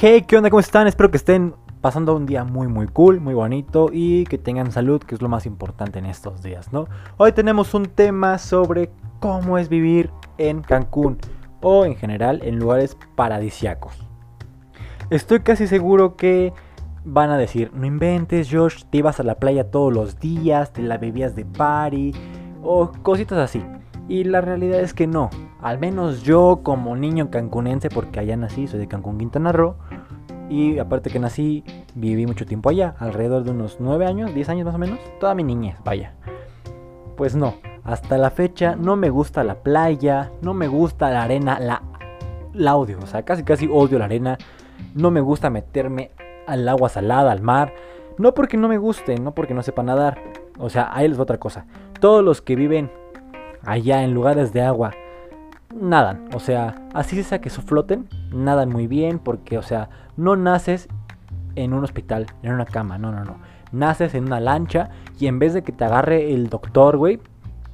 Hey, ¿qué onda? ¿Cómo están? Espero que estén pasando un día muy muy cool, muy bonito y que tengan salud, que es lo más importante en estos días, ¿no? Hoy tenemos un tema sobre cómo es vivir en Cancún o en general en lugares paradisiacos. Estoy casi seguro que van a decir, no inventes Josh, te ibas a la playa todos los días, te la bebías de party o cositas así. Y la realidad es que no. Al menos yo como niño cancunense, porque allá nací, soy de Cancún, Quintana Roo. Y aparte que nací, viví mucho tiempo allá, alrededor de unos 9 años, 10 años más o menos. Toda mi niñez, vaya. Pues no, hasta la fecha no me gusta la playa, no me gusta la arena, la, la odio. O sea, casi casi odio la arena. No me gusta meterme al agua salada, al mar. No porque no me guste, no porque no sepa nadar. O sea, ahí va otra cosa. Todos los que viven allá en lugares de agua nadan. O sea, así sea que floten, nadan muy bien porque, o sea, no naces en un hospital, en una cama, no, no, no. Naces en una lancha y en vez de que te agarre el doctor, güey,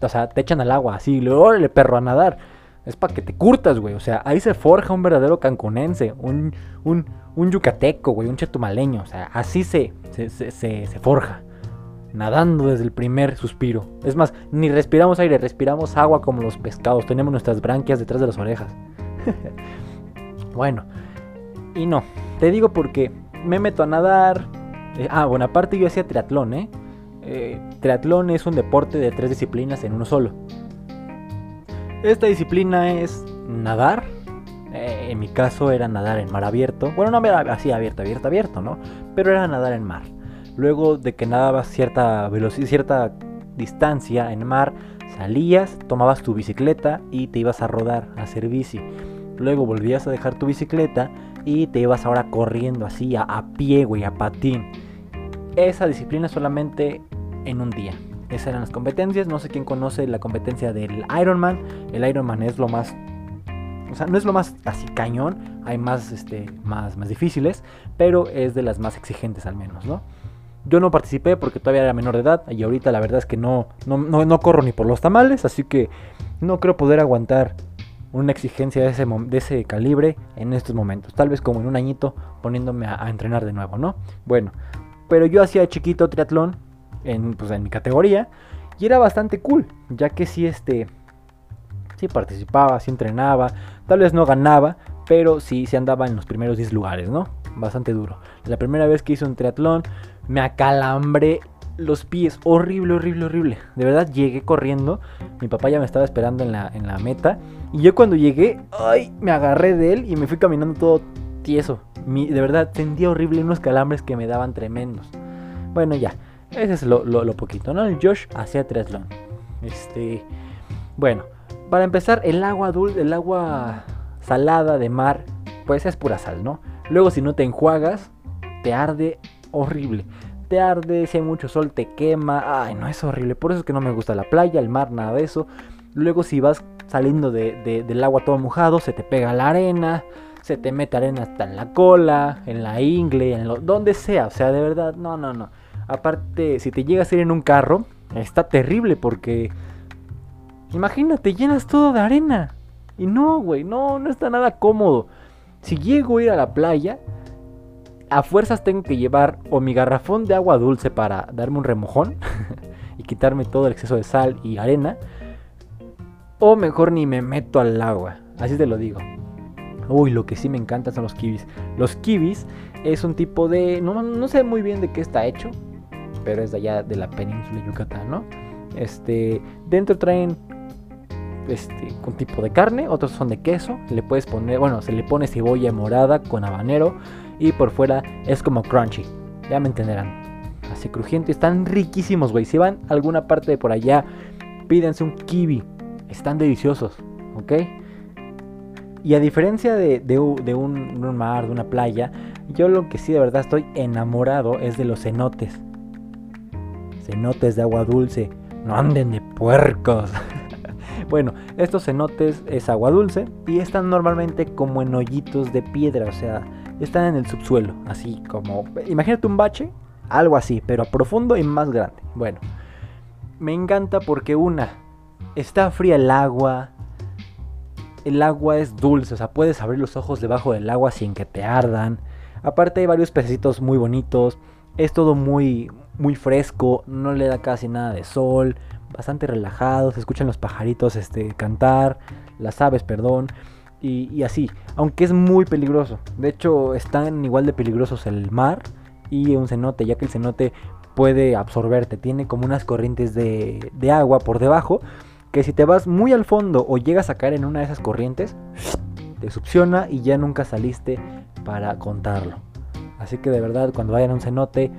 o sea, te echan al agua, así, le perro a nadar. Es para que te curtas, güey. O sea, ahí se forja un verdadero cancunense, un, un, un yucateco, güey, un chetumaleño. O sea, así se, se, se, se forja nadando desde el primer suspiro. Es más, ni respiramos aire, respiramos agua como los pescados. Tenemos nuestras branquias detrás de las orejas. bueno, y no, te digo porque me meto a nadar. Eh, ah, bueno, aparte yo hacía triatlón, ¿eh? ¿eh? Triatlón es un deporte de tres disciplinas en uno solo. Esta disciplina es nadar. Eh, en mi caso era nadar en mar abierto. Bueno, no era así abierto, abierto, abierto, ¿no? Pero era nadar en mar. Luego de que nadabas cierta velocidad, cierta distancia en mar, salías, tomabas tu bicicleta y te ibas a rodar, a hacer bici. Luego volvías a dejar tu bicicleta y te ibas ahora corriendo así, a, a pie, güey, a patín. Esa disciplina solamente en un día. Esas eran las competencias. No sé quién conoce la competencia del Ironman. El Ironman es lo más. O sea, no es lo más así cañón. Hay más, este, más, más difíciles. Pero es de las más exigentes al menos, ¿no? Yo no participé porque todavía era menor de edad y ahorita la verdad es que no, no, corro ni por los tamales, así que no creo poder aguantar una exigencia de ese, de ese calibre en estos momentos. Tal vez como en un añito poniéndome a, entrenar de nuevo, ¿no? Bueno, pero yo hacía chiquito triatlón en, pues, en mi categoría y era bastante cool, ya que sí, este, sí participaba, sí entrenaba, tal vez no ganaba, pero sí, se andaba en los primeros 10 lugares, ¿no? Bastante duro. La primera vez que hice un triatlón me acalambré los pies. Horrible, horrible, horrible. De verdad llegué corriendo. Mi papá ya me estaba esperando en la, en la meta. Y yo cuando llegué, ay, me agarré de él y me fui caminando todo tieso. de verdad, sentía horrible unos calambres que me daban tremendos. Bueno, ya. Ese es lo, lo, poquito, ¿no? El Josh hacía triatlón. Este. Bueno, para empezar, el agua dulce, el agua salada de mar, pues es pura sal, ¿no? Luego, si no te enjuagas, te arde horrible. Te arde, si hay mucho sol te quema. Ay, no es horrible. Por eso es que no me gusta la playa, el mar, nada de eso. Luego si vas saliendo de, del agua todo mojado, se te pega la arena. Se te mete arena hasta en la cola, en la ingle, en lo, donde sea. O sea, de verdad, no, no, no. Aparte, si te llegas a ir en un carro, está terrible porque... Imagínate, llenas todo de arena. Y no, güey, no, no está nada cómodo. Si llego a ir a la playa, a fuerzas tengo que llevar o mi garrafón de agua dulce para darme un remojón y quitarme todo el exceso de sal y arena. O mejor ni me meto al agua. Así te lo digo. Uy, lo que sí me encanta son los kibis. Los kibis es un tipo de... No, sé muy bien de qué está hecho. Pero es de allá de la península de Yucatán, ¿no? Este... Dentro traen... Este, un tipo de carne, otros son de queso. Le puedes poner, bueno, se le pone cebolla morada con habanero y por fuera es como crunchy. Ya me entenderán. Así crujiente. Están riquísimos, güey. Si van a alguna parte de por allá, pídense un kiwi. Están deliciosos, ¿ok? Y a diferencia de, un, mar, de una playa, yo lo que sí de verdad estoy enamorado es de los cenotes. Cenotes de agua dulce. No anden de puercos. bueno, estos cenotes es agua dulce y están normalmente como en hoyitos de piedra, o sea, están en el subsuelo, así como, imagínate un bache, algo así, pero profundo y más grande. Bueno, me encanta porque una, está fría el agua, el agua es dulce, o sea, puedes abrir los ojos debajo del agua sin que te ardan. Aparte hay varios pececitos muy bonitos. Es todo muy, muy fresco. No le da casi nada de sol. Bastante relajado. Se escuchan los pajaritos este, cantar. Las aves, perdón. Y, así. Aunque es muy peligroso. De hecho, están igual de peligrosos el mar y un cenote. Ya que el cenote puede absorberte. Tiene como unas corrientes de, de agua por debajo. Que si te vas muy al fondo o llegas a caer en una de esas corrientes, te succiona y ya nunca saliste para contarlo. Así que de verdad, cuando vayan a un cenote,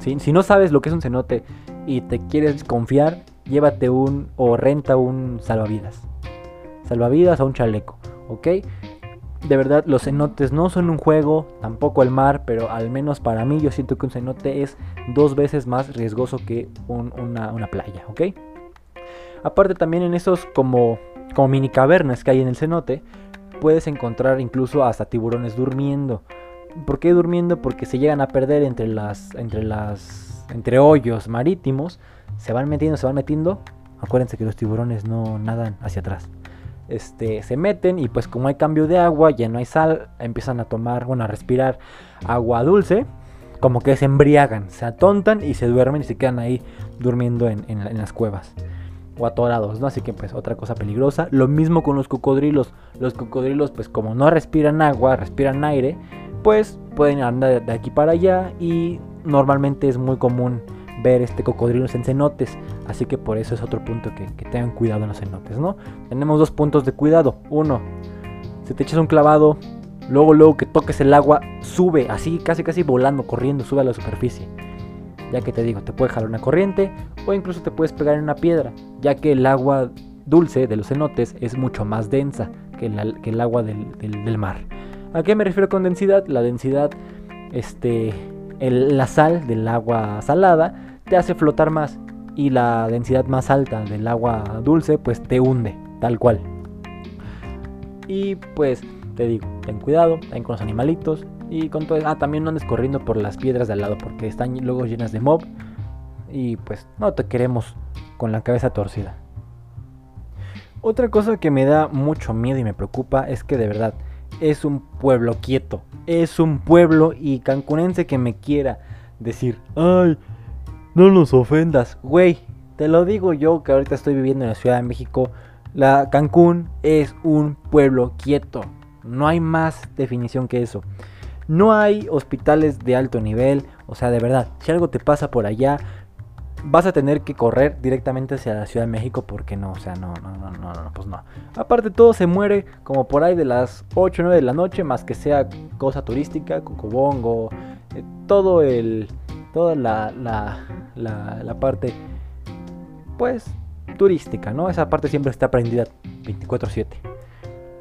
si, no sabes lo que es un cenote y te quieres confiar, llévate un o renta un salvavidas. Salvavidas o un chaleco, ¿ok? De verdad, los cenotes no son un juego, tampoco el mar, pero al menos para mí yo siento que un cenote es dos veces más riesgoso que una, una playa, ¿ok? Aparte también en esos como como mini cavernas que hay en el cenote, puedes encontrar incluso hasta tiburones durmiendo. ¿Por qué durmiendo? Porque se llegan a perder entre las entre las entre hoyos marítimos, se van metiendo, se van metiendo. Acuérdense que los tiburones no nadan hacia atrás. Este, se meten y pues como hay cambio de agua, ya no hay sal, empiezan a tomar, bueno, a respirar agua dulce, como que se embriagan, se atontan y se duermen y se quedan ahí durmiendo en las cuevas o atorados, ¿no? Así que pues otra cosa peligrosa. Lo mismo con los cocodrilos. Los cocodrilos pues como no respiran agua, respiran aire, pues pueden andar de aquí para allá y normalmente es muy común ver este cocodrilos en cenotes. Así que por eso es otro punto que, tengan cuidado en los cenotes, ¿no? Tenemos dos puntos de cuidado. Uno, si te echas un clavado, luego luego que toques el agua, sube así casi casi volando, corriendo, sube a la superficie ya que te digo, te puede jalar una corriente o incluso te puedes pegar en una piedra, ya que el agua dulce de los cenotes es mucho más densa que, el agua del, mar. ¿A qué me refiero con densidad? La densidad, este, la sal del agua salada te hace flotar más y la densidad más alta del agua dulce pues te hunde, tal cual. Y pues te digo, ten cuidado, ten con los animalitos, y con todo, ah, también no andes corriendo por las piedras de al lado porque están luego llenas de mob. Y pues no te queremos con la cabeza torcida. Otra cosa que me da mucho miedo y me preocupa es que de verdad es un pueblo quieto. Es un pueblo y cancunense que me quiera decir, ay, no nos ofendas. Güey, te lo digo yo que ahorita estoy viviendo en la Ciudad de México. La Cancún es un pueblo quieto. No hay más definición que eso. No hay hospitales de alto nivel, o sea, de verdad, si algo te pasa por allá, vas a tener que correr directamente hacia la Ciudad de México porque no, o sea, no, no, no, no, no, pues no. Aparte todo se muere como por ahí de las 8 o 9 de la noche, más que sea cosa turística, cocobongo, eh, todo el, toda la, la, la, parte, pues, turística, ¿no? Esa parte siempre está prendida 24/7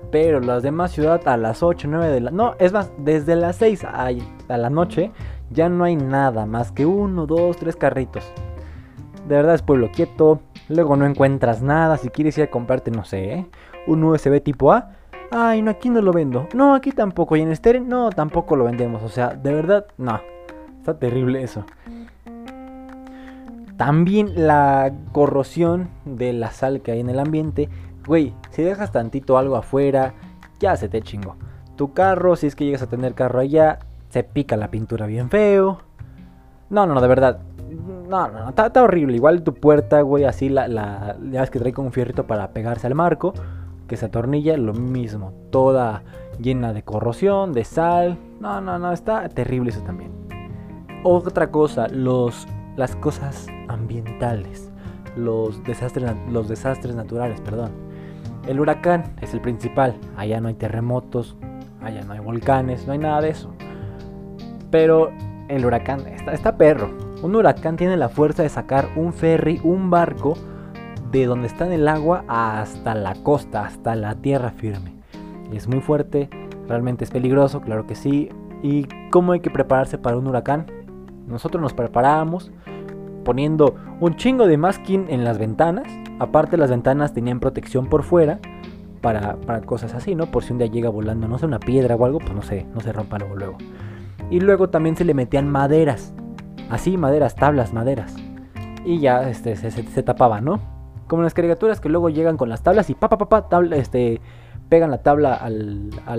pero las demás ciudades a las 8, 9 de la... No, es más, desde las 6 a, la noche ya no hay nada más que uno, dos, tres carritos. De verdad es pueblo quieto, luego no encuentras nada, si quieres ir a comprarte, no sé, ¿eh? un USB tipo A. Ay, no, aquí no lo vendo. No, aquí tampoco. Y en Steren, no, tampoco lo vendemos. O sea, de verdad, no. Está terrible eso. También la corrosión de la sal que hay en el ambiente Güey, si dejas tantito algo afuera, ya se te chingó. Tu carro, si es que llegas a tener carro allá, se pica la pintura bien feo. No, no, no, de verdad. No, no, no, está, horrible. Igual tu puerta, güey, así la, la. Ya que trae con un fierrito para pegarse al marco. Que se atornilla, lo mismo. Toda llena de corrosión, de sal. No, no, no, está terrible eso también. Otra cosa, los, las cosas ambientales. Los desastres, los desastres naturales, perdón. El huracán es el principal. Allá no hay terremotos, allá no hay volcanes, no hay nada de eso. Pero el huracán está, está perro. Un huracán tiene la fuerza de sacar un ferry, un barco, de donde está en el agua hasta la costa, hasta la tierra firme. Es muy fuerte, realmente es peligroso, claro que sí. ¿Y cómo hay que prepararse para un huracán? Nosotros nos preparábamos poniendo un chingo de masking en las ventanas. Aparte las ventanas tenían protección por fuera para, cosas así, ¿no? Por si un día llega volando, no sé, una piedra o algo, pues no sé, no se rompa luego luego. Y luego también se le metían maderas. Así, maderas, tablas, maderas. Y ya este, se, tapaba, ¿no? Como las caricaturas que luego llegan con las tablas y pa, pa, pa, tabla, este, pegan la tabla al, a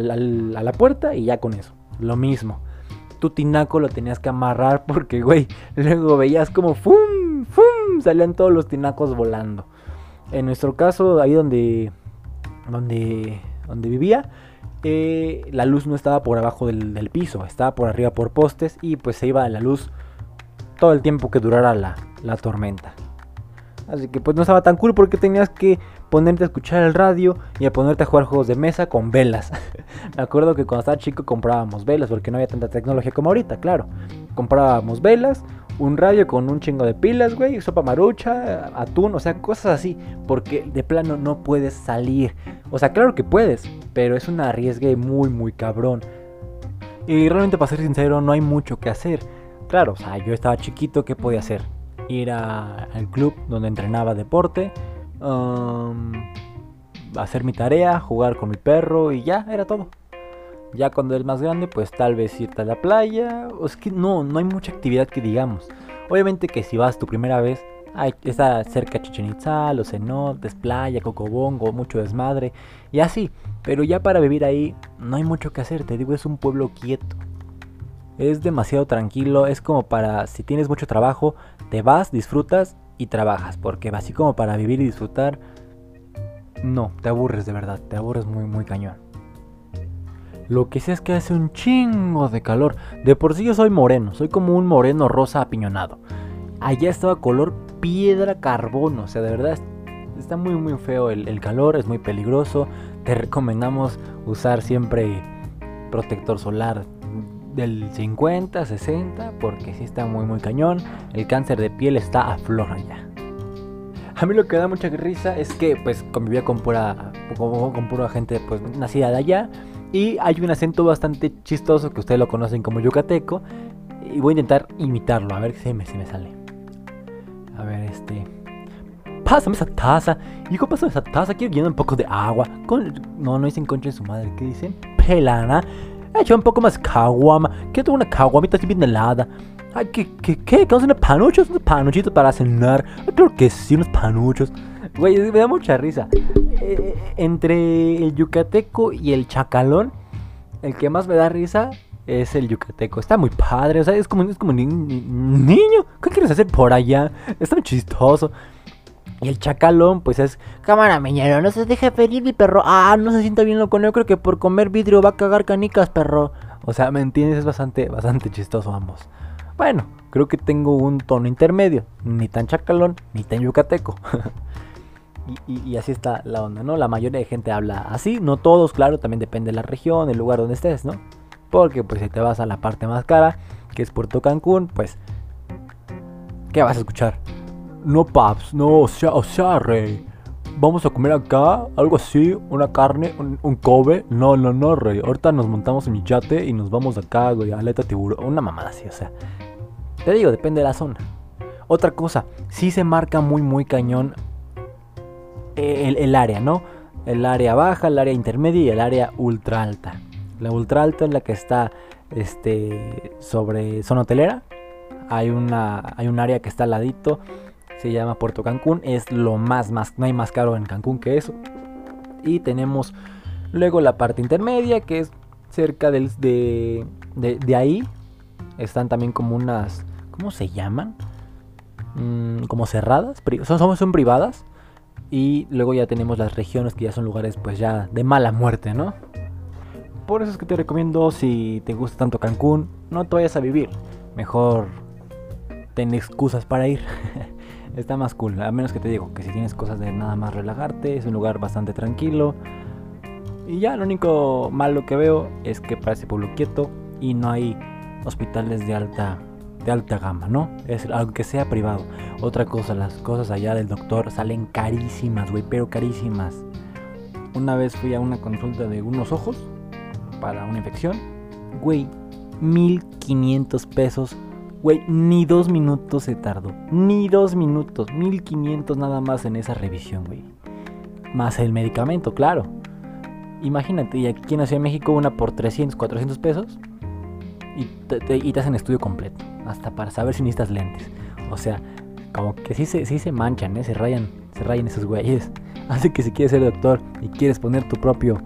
la puerta y ya con eso. lo mismo. Tu tinaco lo tenías que amarrar porque, güey, luego veías como ¡fum! ¡fum! salían todos los tinacos volando. En nuestro caso, ahí donde, donde, donde vivía, eh, la luz no estaba por abajo del, piso, estaba por arriba por postes y pues se iba la luz todo el tiempo que durara la, la tormenta. Así que pues no estaba tan cool porque tenías que ponerte a escuchar el radio y a ponerte a jugar juegos de mesa con velas. Me acuerdo que cuando estaba chico comprábamos velas porque no había tanta tecnología como ahorita, claro. Comprábamos velas, un radio con un chingo de pilas, güey, sopa marucha, atún, o sea, cosas así, porque de plano no puedes salir. O sea, claro que puedes, pero es un arriesgue muy, muy cabrón. Y realmente, para ser sincero, no hay mucho que hacer. Claro, o sea, yo estaba chiquito, ¿qué podía hacer? Ir al club donde entrenaba deporte, um, hacer mi tarea, jugar con mi perro y ya, era todo. Ya cuando eres más grande, pues tal vez irte a la playa. O es que no, no hay mucha actividad que digamos. Obviamente que si vas tu primera vez, hay, está cerca Chichen Itza, los cenotes, playa, cocobongo, mucho desmadre y así. Pero ya para vivir ahí no hay mucho que hacer, te digo, es un pueblo quieto. Es demasiado tranquilo, es como para si tienes mucho trabajo, te vas, disfrutas y trabajas, porque así como para vivir y disfrutar, no, te aburres de verdad, te aburres muy muy cañón. Lo que sé es que hace un chingo de calor. De por sí yo soy moreno, soy como un moreno rosa apiñonado. Allá estaba color piedra carbono, o sea, de verdad está muy muy feo el, calor, es muy peligroso. Te recomendamos usar siempre protector solar del 50, 60, porque si está muy muy cañón. El cáncer de piel está a flor allá. A mí lo que da mucha risa es que pues convivía con pura, con pura gente pues nacida de allá y hay un acento bastante chistoso que ustedes lo conocen como yucateco. Y voy a intentar imitarlo, a ver si me, si me sale. A ver, este. Pásame esa taza. Hijo, pásame esa taza. Quiero llenar un poco de agua. Con... No, no dicen concha de su madre. ¿Qué dicen? Pelana. Echa un poco más caguama. Quiero una caguamita así bien helada. Ay, ¿qué, qué, qué? ¿Qué unos panuchos? ¿Unos panuchitos para cenar? Creo que sí, unos panuchos. Güey, me da mucha risa. Eh, entre el yucateco y el chacalón, el que más me da risa es el yucateco. Está muy padre, o sea, es como, es como niño. ¿Qué quieres hacer por allá? Está muy chistoso. Y el chacalón, pues es cámara meñero, no se deje pedir mi perro. Ah, no se sienta bien loco. Yo creo que por comer vidrio va a cagar canicas, perro. O sea, ¿me entiendes? Es bastante, bastante chistoso ambos. Bueno, creo que tengo un tono intermedio. Ni tan chacalón, ni tan yucateco. Y, así está la onda, ¿no? La mayoría de gente habla así, no todos, claro, también depende de la región, el lugar donde estés, ¿no? Porque pues si te vas a la parte más cara, que es Puerto Cancún, pues ¿qué vas a escuchar? No paps, no, o sea, o sea, rey. Vamos a comer acá, algo así, una carne, un, Kobe. No, no, no, rey. Ahorita nos montamos en mi yate y nos vamos acá, güey, aleta tiburón. Una mamada así, o sea. Te digo, depende de la zona. Otra cosa, sí se marca muy, muy cañón el, área, ¿no? El área baja, el área intermedia y el área ultra alta. La ultra alta es la que está este, sobre zona hotelera. Hay, una, hay un área que está al ladito, se llama Puerto Cancún. Es lo más, más, no hay más caro en Cancún que eso. Y tenemos luego la parte intermedia, que es cerca del, de, de, ahí. Están también como unas, ¿cómo se llaman? Mm, como cerradas, son, son privadas y luego ya tenemos las regiones que ya son lugares pues ya de mala muerte, ¿no? Por eso es que te recomiendo si te gusta tanto Cancún, no te vayas a vivir. Mejor ten excusas para ir. Está más cool, a menos que te digo que si tienes cosas de nada más relajarte, es un lugar bastante tranquilo. Y ya lo único malo que veo es que parece pueblo quieto y no hay hospitales de alta de alta gama, ¿no? Es, aunque sea privado. Otra cosa, las cosas allá del doctor salen carísimas, güey, pero carísimas. Una vez fui a una consulta de unos ojos para una infección, güey, 1500 pesos. Güey, ni dos minutos se tardó. Ni dos minutos. 1500 nada más en esa revisión, güey. Más el medicamento, claro. Imagínate, y aquí en Ciudad de México una por 300, 400 pesos. Y te, y te hacen estudio completo hasta para saber si necesitas lentes. O sea, como que sí se, sí se manchan, ¿eh? se rayan, se rayan esos güeyes. Así que si quieres ser doctor y quieres poner tu propio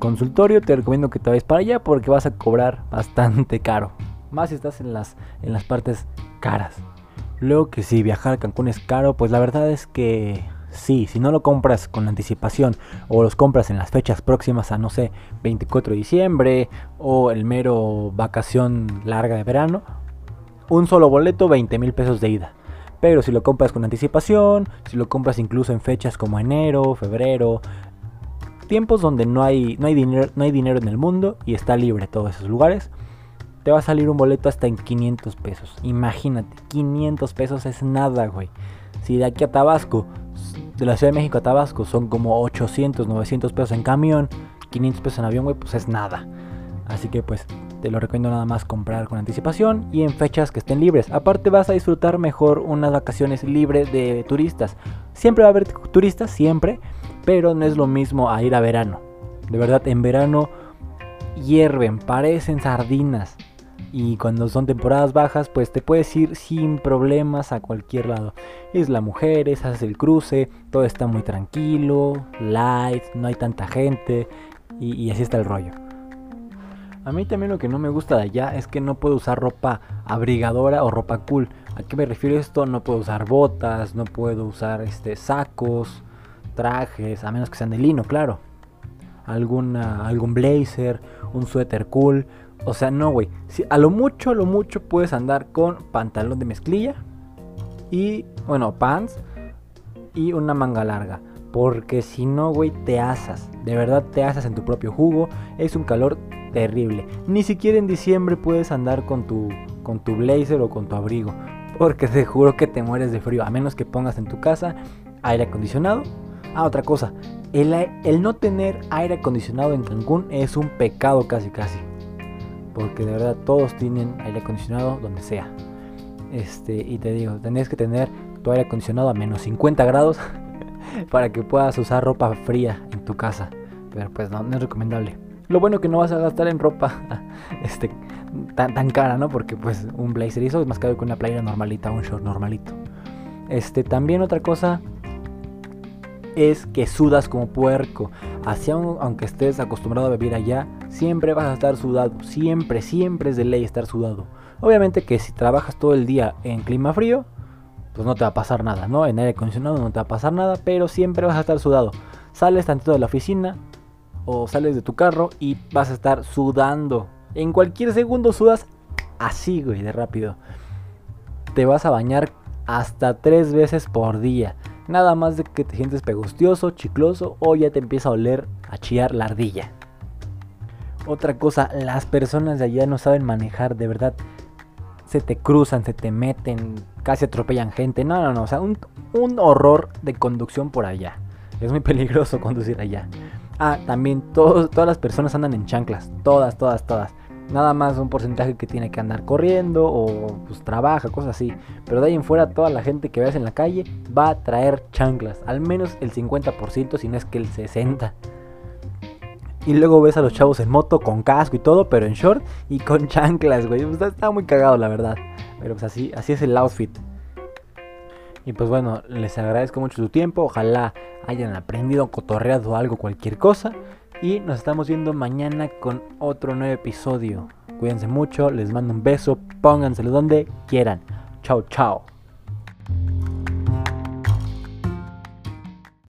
consultorio, te recomiendo que te vayas para allá porque vas a cobrar bastante caro. Más si estás en las, en las partes caras. Luego que si viajar a Cancún es caro, pues la verdad es que sí, si no lo compras con anticipación o los compras en las fechas próximas a no sé, 24 de diciembre o el mero vacación larga de verano, un solo boleto 20 mil pesos de ida. Pero si lo compras con anticipación, si lo compras incluso en fechas como enero, febrero, tiempos donde no hay, no hay, dinero, no hay dinero en el mundo y está libre todos esos lugares, te va a salir un boleto hasta en 500 pesos. Imagínate, 500 pesos es nada, güey. Si de aquí a Tabasco, de la Ciudad de México a Tabasco, son como 800, 900 pesos en camión, 500 pesos en avión, güey, pues es nada. Así que pues te lo recomiendo nada más comprar con anticipación y en fechas que estén libres. Aparte vas a disfrutar mejor unas vacaciones libres de turistas. Siempre va a haber turistas, siempre, pero no es lo mismo a ir a verano. De verdad, en verano hierven, parecen sardinas. Y cuando son temporadas bajas, pues te puedes ir sin problemas a cualquier lado. Es la Mujeres, haces el cruce, todo está muy tranquilo, light, no hay tanta gente y, así está el rollo. A mí también lo que no me gusta de allá es que no puedo usar ropa abrigadora o ropa cool. ¿A qué me refiero esto? No puedo usar botas, no puedo usar este sacos, trajes, a menos que sean de lino, claro. Alguna, algún blazer, un suéter cool. O sea, no, güey. Si, a lo mucho, a lo mucho puedes andar con pantalón de mezclilla y, bueno, pants y una manga larga. Porque si no, güey, te asas. De verdad te asas en tu propio jugo. Es un calor terrible. Ni siquiera en diciembre puedes andar con tu, con tu blazer o con tu abrigo. Porque te juro que te mueres de frío. A menos que pongas en tu casa aire acondicionado. Ah, otra cosa. El, el no tener aire acondicionado en Cancún es un pecado casi casi porque de verdad todos tienen aire acondicionado donde sea. Este, y te digo, tendrías que tener tu aire acondicionado a menos 50 grados para que puedas usar ropa fría en tu casa. Pero pues no, no es recomendable. Lo bueno que no vas a gastar en ropa este, tan, cara, ¿no? Porque pues un blazer eso es más caro que una playera normalita, un short normalito. Este, también otra cosa es que sudas como puerco. Así aunque estés acostumbrado a vivir allá, siempre vas a estar sudado. Siempre, siempre es de ley estar sudado. Obviamente que si trabajas todo el día en clima frío, pues no te va a pasar nada, ¿no? En aire acondicionado no te va a pasar nada, pero siempre vas a estar sudado. Sales tantito de la oficina o sales de tu carro y vas a estar sudando. En cualquier segundo sudas así, güey, de rápido. Te vas a bañar hasta tres veces por día. Nada más de que te sientes pegostioso, chicloso o ya te empieza a oler a chillar la ardilla. Otra cosa, las personas de allá no saben manejar, de verdad. Se te cruzan, se te meten, casi atropellan gente. No, no, no. O sea, un, horror de conducción por allá. Es muy peligroso conducir allá. Ah, también todas las personas andan en chanclas. Todas, todas, todas. Nada más un porcentaje que tiene que andar corriendo o pues trabaja, cosas así. Pero de ahí en fuera toda la gente que veas en la calle va a traer chanclas. Al menos el 50%, si no es que el 60%. Y luego ves a los chavos en moto con casco y todo, pero en short y con chanclas, güey. Pues, está muy cagado, la verdad. Pero pues así, así es el outfit. Y pues bueno, les agradezco mucho su tiempo. Ojalá hayan aprendido, cotorreado algo, cualquier cosa. Y nos estamos viendo mañana con otro nuevo episodio. Cuídense mucho, les mando un beso, pónganselo donde quieran. Chao, chao.